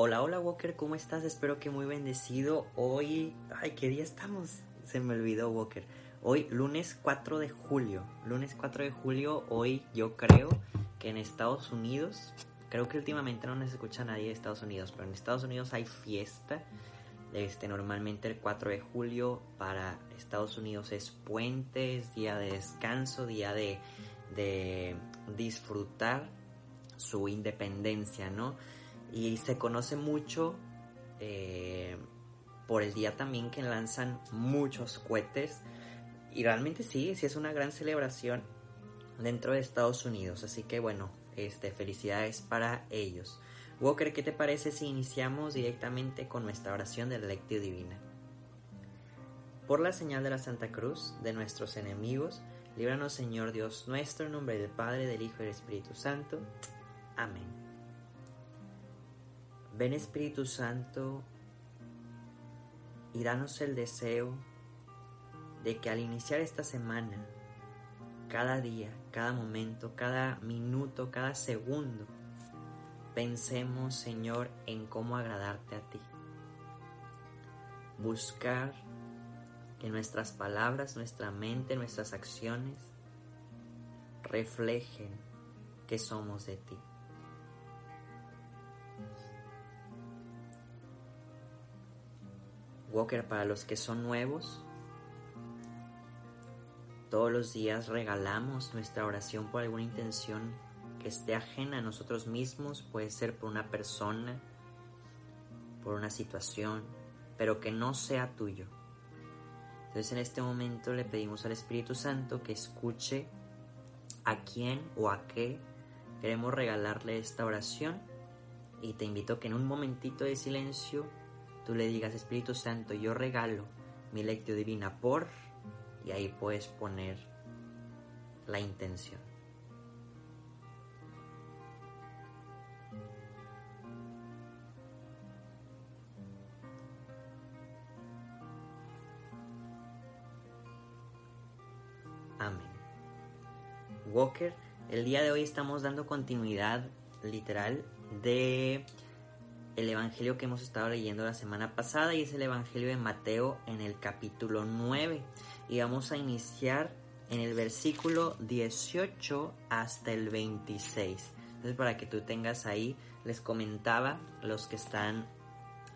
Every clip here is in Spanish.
Hola, hola Walker, ¿cómo estás? Espero que muy bendecido. Hoy, ay, ¿qué día estamos? Se me olvidó Walker. Hoy, lunes 4 de julio. Lunes 4 de julio, hoy yo creo que en Estados Unidos, creo que últimamente no nos escucha nadie de Estados Unidos, pero en Estados Unidos hay fiesta. Este, normalmente el 4 de julio para Estados Unidos es puente, es día de descanso, día de, de disfrutar su independencia, ¿no? Y se conoce mucho eh, por el día también que lanzan muchos cohetes y realmente sí, sí es una gran celebración dentro de Estados Unidos, así que bueno, este, felicidades para ellos. Walker, ¿qué te parece si iniciamos directamente con nuestra oración de la lectio divina? Por la señal de la Santa Cruz, de nuestros enemigos, líbranos Señor Dios nuestro, en nombre del Padre, del Hijo y del Espíritu Santo. Amén. Ven Espíritu Santo y danos el deseo de que al iniciar esta semana, cada día, cada momento, cada minuto, cada segundo, pensemos, Señor, en cómo agradarte a ti. Buscar que nuestras palabras, nuestra mente, nuestras acciones reflejen que somos de ti. Walker, para los que son nuevos, todos los días regalamos nuestra oración por alguna intención que esté ajena a nosotros mismos, puede ser por una persona, por una situación, pero que no sea tuyo. Entonces en este momento le pedimos al Espíritu Santo que escuche a quién o a qué queremos regalarle esta oración y te invito que en un momentito de silencio tú le digas, Espíritu Santo, yo regalo mi lectio divina por, y ahí puedes poner la intención. Amén. Walker, el día de hoy estamos dando continuidad literal de el Evangelio que hemos estado leyendo la semana pasada y es el Evangelio de Mateo en el capítulo 9. Y vamos a iniciar en el versículo 18 hasta el 26. Entonces para que tú tengas ahí, les comentaba, los que están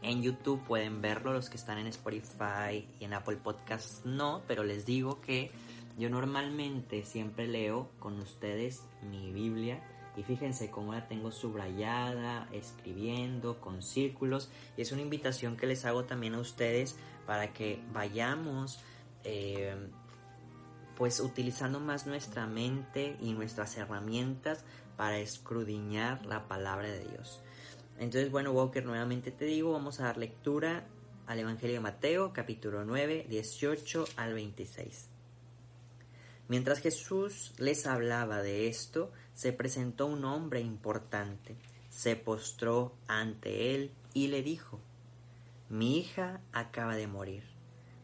en YouTube pueden verlo, los que están en Spotify y en Apple Podcasts no, pero les digo que yo normalmente siempre leo con ustedes mi Biblia y fíjense cómo la tengo subrayada, escribiendo, con círculos. Y es una invitación que les hago también a ustedes para que vayamos eh, pues utilizando más nuestra mente y nuestras herramientas para escrudiñar la palabra de Dios. Entonces, bueno, Walker, nuevamente te digo, vamos a dar lectura al Evangelio de Mateo, capítulo 9, 18 al 26. Mientras Jesús les hablaba de esto, se presentó un hombre importante, se postró ante él y le dijo, Mi hija acaba de morir,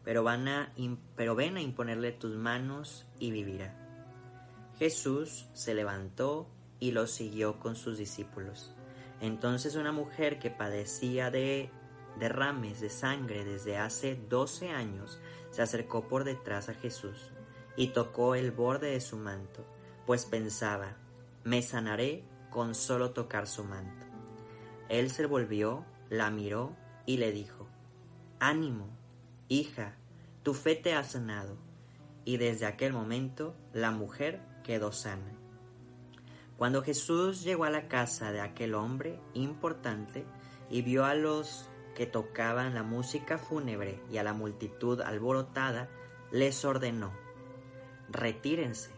pero, van a, pero ven a imponerle tus manos y vivirá. Jesús se levantó y lo siguió con sus discípulos. Entonces una mujer que padecía de derrames de sangre desde hace doce años se acercó por detrás a Jesús y tocó el borde de su manto, pues pensaba, me sanaré con solo tocar su manto. Él se volvió, la miró y le dijo, Ánimo, hija, tu fe te ha sanado. Y desde aquel momento la mujer quedó sana. Cuando Jesús llegó a la casa de aquel hombre importante y vio a los que tocaban la música fúnebre y a la multitud alborotada, les ordenó, retírense,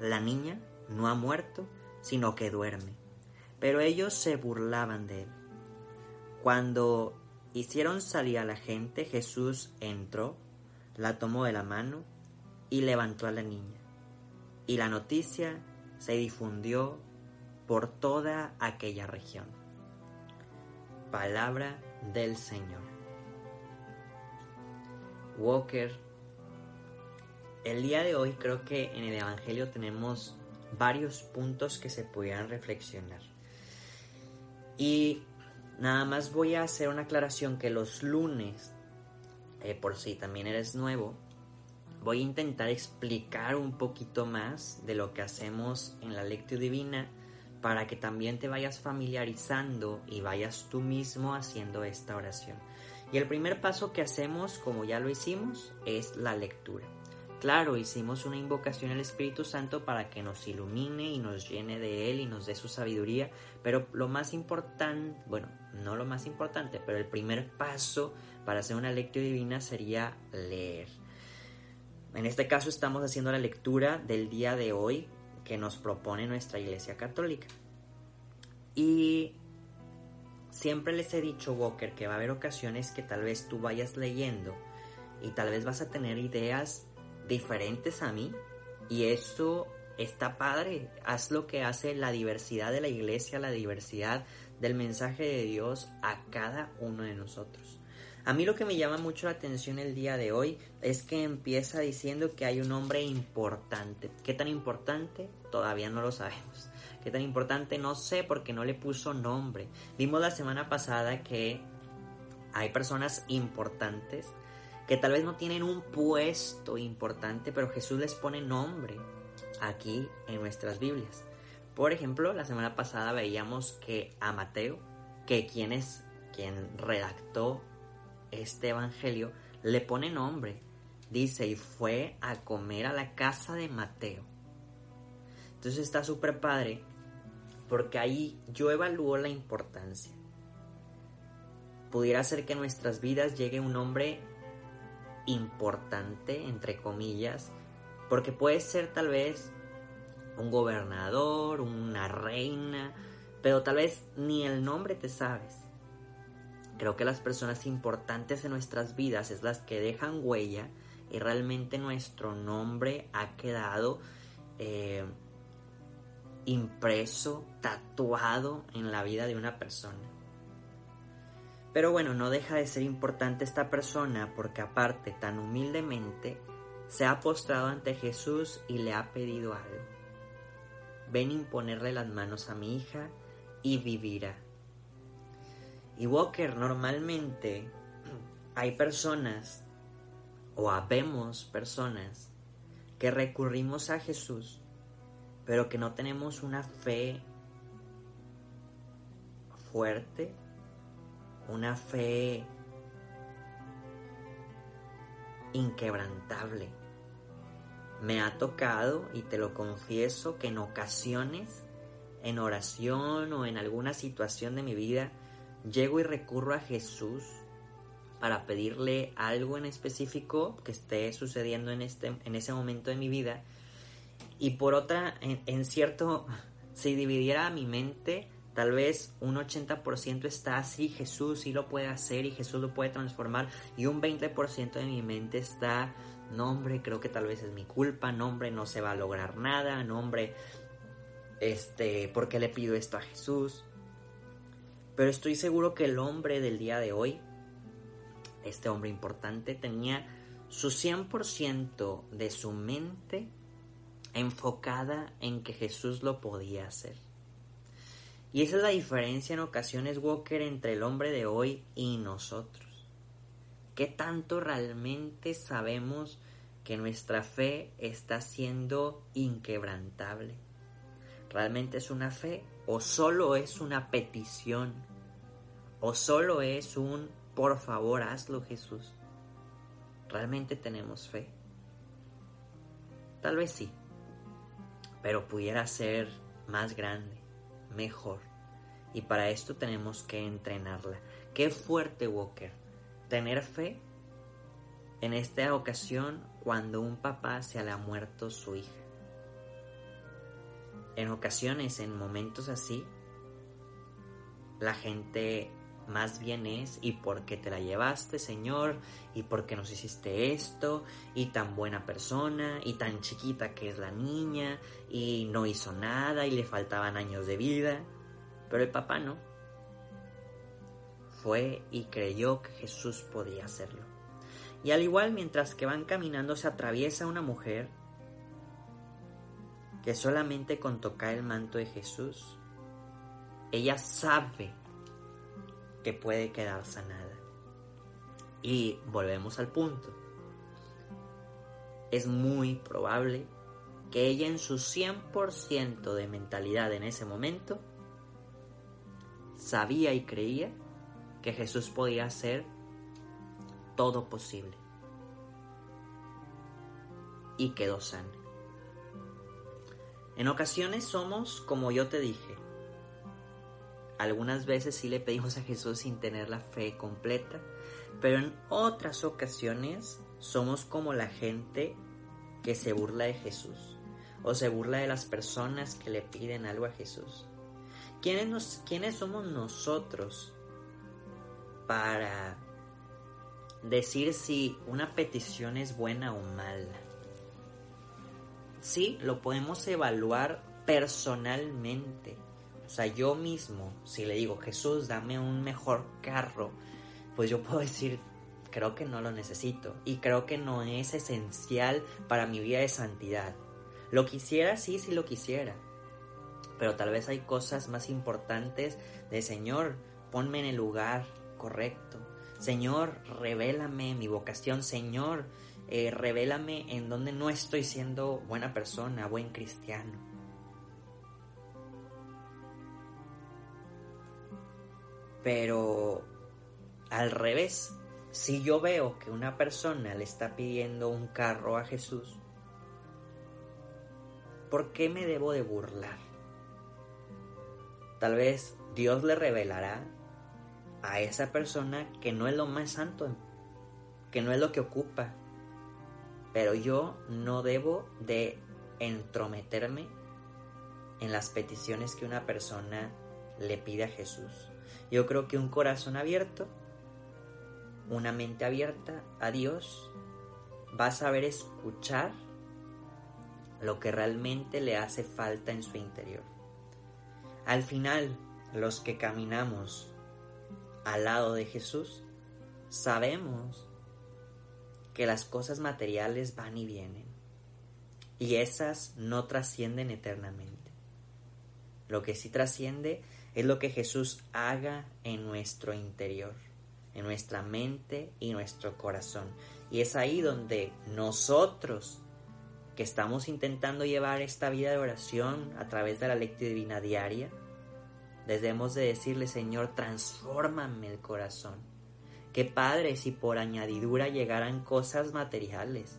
la niña no ha muerto, sino que duerme. Pero ellos se burlaban de él. Cuando hicieron salir a la gente, Jesús entró, la tomó de la mano y levantó a la niña. Y la noticia se difundió por toda aquella región. Palabra del Señor. Walker, el día de hoy creo que en el Evangelio tenemos varios puntos que se pudieran reflexionar. Y Nada más voy a hacer una aclaración que los lunes, eh, por si también eres nuevo, voy a intentar explicar un poquito más de lo que hacemos en la lectura divina para que también te vayas familiarizando y vayas tú mismo haciendo esta oración. Y el primer paso que hacemos, como ya lo hicimos, es la lectura. Claro, hicimos una invocación al Espíritu Santo para que nos ilumine y nos llene de Él y nos dé su sabiduría, pero lo más importante, bueno, no lo más importante, pero el primer paso para hacer una lectura divina sería leer. En este caso estamos haciendo la lectura del día de hoy que nos propone nuestra Iglesia Católica. Y siempre les he dicho, Walker, que va a haber ocasiones que tal vez tú vayas leyendo y tal vez vas a tener ideas diferentes a mí. Y eso está padre. Haz lo que hace la diversidad de la iglesia, la diversidad del mensaje de Dios a cada uno de nosotros. A mí lo que me llama mucho la atención el día de hoy es que empieza diciendo que hay un hombre importante. ¿Qué tan importante? Todavía no lo sabemos. ¿Qué tan importante? No sé porque no le puso nombre. Vimos la semana pasada que hay personas importantes que tal vez no tienen un puesto importante, pero Jesús les pone nombre aquí en nuestras Biblias. Por ejemplo, la semana pasada veíamos que a Mateo, que quien es quien redactó este evangelio le pone nombre. Dice, y fue a comer a la casa de Mateo. Entonces está súper padre porque ahí yo evalúo la importancia. Pudiera ser que en nuestras vidas llegue un hombre importante, entre comillas, porque puede ser tal vez un gobernador, una reina, pero tal vez ni el nombre te sabes. Creo que las personas importantes en nuestras vidas es las que dejan huella y realmente nuestro nombre ha quedado eh, impreso, tatuado en la vida de una persona. Pero bueno, no deja de ser importante esta persona porque aparte tan humildemente se ha postrado ante Jesús y le ha pedido algo. Ven imponerle las manos a mi hija y vivirá. Y Walker, normalmente hay personas o habemos personas que recurrimos a Jesús, pero que no tenemos una fe fuerte, una fe inquebrantable. Me ha tocado, y te lo confieso, que en ocasiones, en oración o en alguna situación de mi vida, llego y recurro a Jesús para pedirle algo en específico que esté sucediendo en, este, en ese momento de mi vida. Y por otra, en, cierto, si dividiera mi mente, tal vez un 80% está así, Jesús sí lo puede hacer y Jesús lo puede transformar. Y un 20% de mi mente está, no hombre, creo que tal vez es mi culpa, no hombre, no se va a lograr nada, no hombre, este, ¿por qué le pido esto a Jesús? Pero estoy seguro que el hombre del día de hoy, este hombre importante, tenía su 100% de su mente enfocada en que Jesús lo podía hacer. Y esa es la diferencia en ocasiones, Walker, entre el hombre de hoy y nosotros. ¿Qué tanto realmente sabemos que nuestra fe está siendo inquebrantable? ¿Realmente es una fe o solo es una petición? ¿O solo es un por favor hazlo Jesús? ¿Realmente tenemos fe? Tal vez sí, pero pudiera ser más grande, mejor. Y para esto tenemos que entrenarla. Qué fuerte, Walker, tener fe en esta ocasión cuando un papá se le ha muerto su hija. En ocasiones, en momentos así, la gente más bien es y por qué te la llevaste, Señor, y por qué nos hiciste esto, y tan buena persona, y tan chiquita que es la niña, y no hizo nada, y le faltaban años de vida. Pero el papá no. Fue y creyó que Jesús podía hacerlo. Y al igual mientras que van caminando se atraviesa una mujer que solamente con tocar el manto de Jesús, ella sabe que puede quedar sanada. Y volvemos al punto. Es muy probable que ella en su 100% de mentalidad en ese momento sabía y creía que Jesús podía hacer todo posible. Y quedó sana. En ocasiones somos como yo te dije. Algunas veces sí le pedimos a Jesús sin tener la fe completa, pero en otras ocasiones somos como la gente que se burla de Jesús o se burla de las personas que le piden algo a Jesús. ¿Quiénes, nos, ¿Quiénes somos nosotros para decir si una petición es buena o mala? Sí, lo podemos evaluar personalmente. Sea, yo mismo, si le digo, Jesús, dame un mejor carro, pues yo puedo decir, creo que no lo necesito y creo que no es esencial para mi vida de santidad. Lo quisiera, sí, sí lo quisiera. Pero tal vez hay cosas más importantes de Señor, ponme en el lugar correcto. Señor, revélame mi vocación. Señor, eh, revélame en donde no estoy siendo buena persona, buen cristiano. Pero al revés, si yo veo que una persona le está pidiendo un carro a Jesús, ¿por qué me debo de burlar? Tal vez Dios le revelará a esa persona que no es lo más santo, que no es lo que ocupa. Pero yo no debo de entrometerme en las peticiones que una persona le pide a Jesús. Yo creo que un corazón abierto, una mente abierta a Dios, va a saber escuchar lo que realmente le hace falta en su interior. Al final, los que caminamos al lado de Jesús, sabemos que las cosas materiales van y vienen y esas no trascienden eternamente. Lo que sí trasciende es lo que Jesús haga en nuestro interior, en nuestra mente y nuestro corazón. Y es ahí donde nosotros que estamos intentando llevar esta vida de oración a través de la lectura divina diaria, debemos de decirle, Señor, transfórmame el corazón. Qué padre si por añadidura llegaran cosas materiales.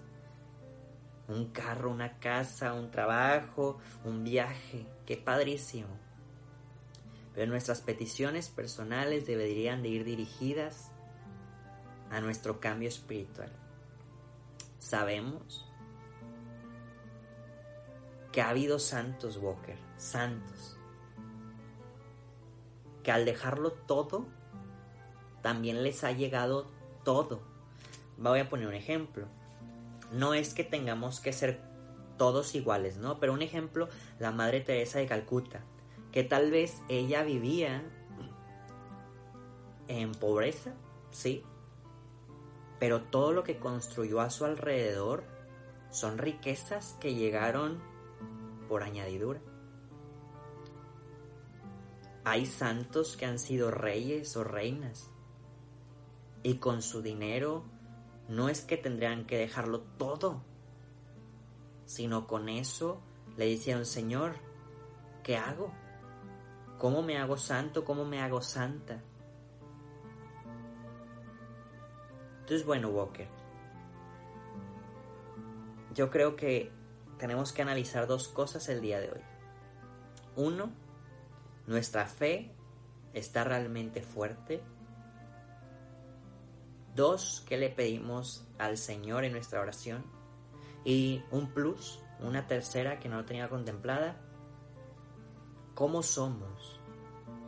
Un carro, una casa, un trabajo, un viaje. Qué padrísimo. Pero nuestras peticiones personales deberían de ir dirigidas a nuestro cambio espiritual. Sabemos que ha habido santos, Walker, santos, que al dejarlo todo, también les ha llegado todo. Voy a poner un ejemplo. No es que tengamos que ser todos iguales, ¿no? Pero un ejemplo, la Madre Teresa de Calcuta, que tal vez ella vivía en pobreza, sí, pero todo lo que construyó a su alrededor son riquezas que llegaron por añadidura. Hay santos que han sido reyes o reinas y con su dinero no es que tendrían que dejarlo todo, sino con eso le decían, Señor, ¿qué hago? ¿Cómo me hago santo? ¿Cómo me hago santa? Entonces, bueno, Walker, yo creo que tenemos que analizar dos cosas el día de hoy. Uno, nuestra fe está realmente fuerte. Dos, ¿qué le pedimos al Señor en nuestra oración? Y un plus, una tercera que no lo tenía contemplada. ¿Cómo somos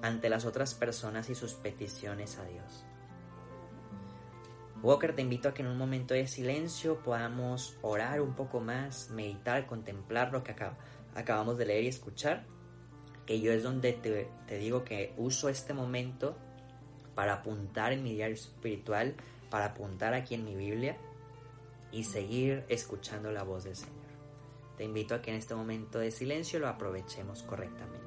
ante las otras personas y sus peticiones a Dios? Walker, te invito a que en un momento de silencio podamos orar un poco más, meditar, contemplar lo que acabamos de leer y escuchar. Que yo es donde te, digo que uso este momento para apuntar en mi diario espiritual, para apuntar aquí en mi Biblia y seguir escuchando la voz del Señor. Te invito a que en este momento de silencio lo aprovechemos correctamente.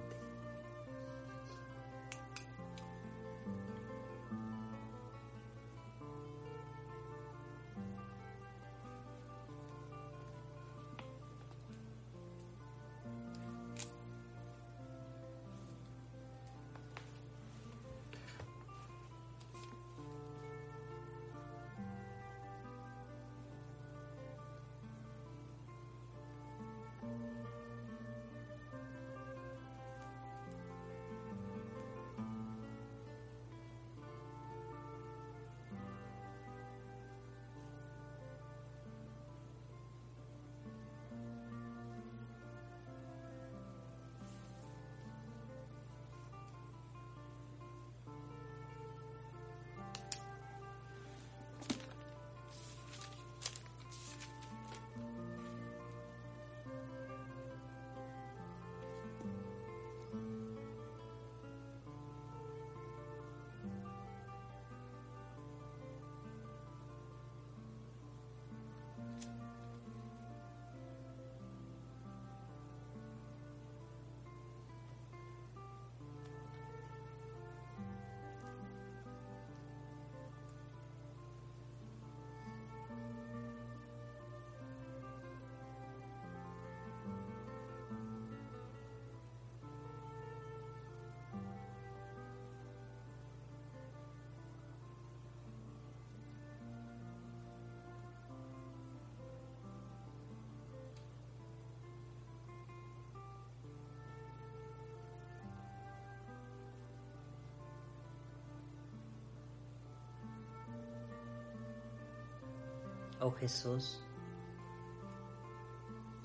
Oh Jesús,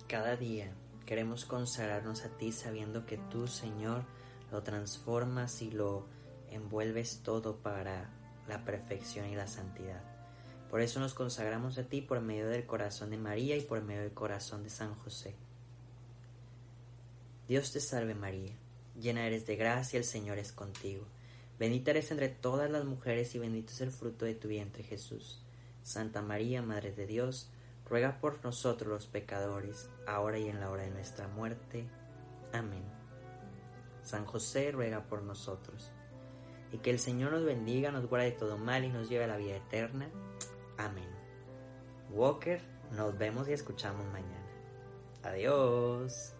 cada día queremos consagrarnos a ti sabiendo que tú, Señor, lo transformas y lo envuelves todo para la perfección y la santidad. Por eso nos consagramos a ti por medio del corazón de María y por medio del corazón de San José. Dios te salve María, llena eres de gracia, el Señor es contigo. Bendita eres entre todas las mujeres y bendito es el fruto de tu vientre Jesús. Santa María, Madre de Dios, ruega por nosotros los pecadores, ahora y en la hora de nuestra muerte. Amén. San José ruega por nosotros. Y que el Señor nos bendiga, nos guarde de todo mal y nos lleve a la vida eterna. Amén. Walker, nos vemos y escuchamos mañana. Adiós.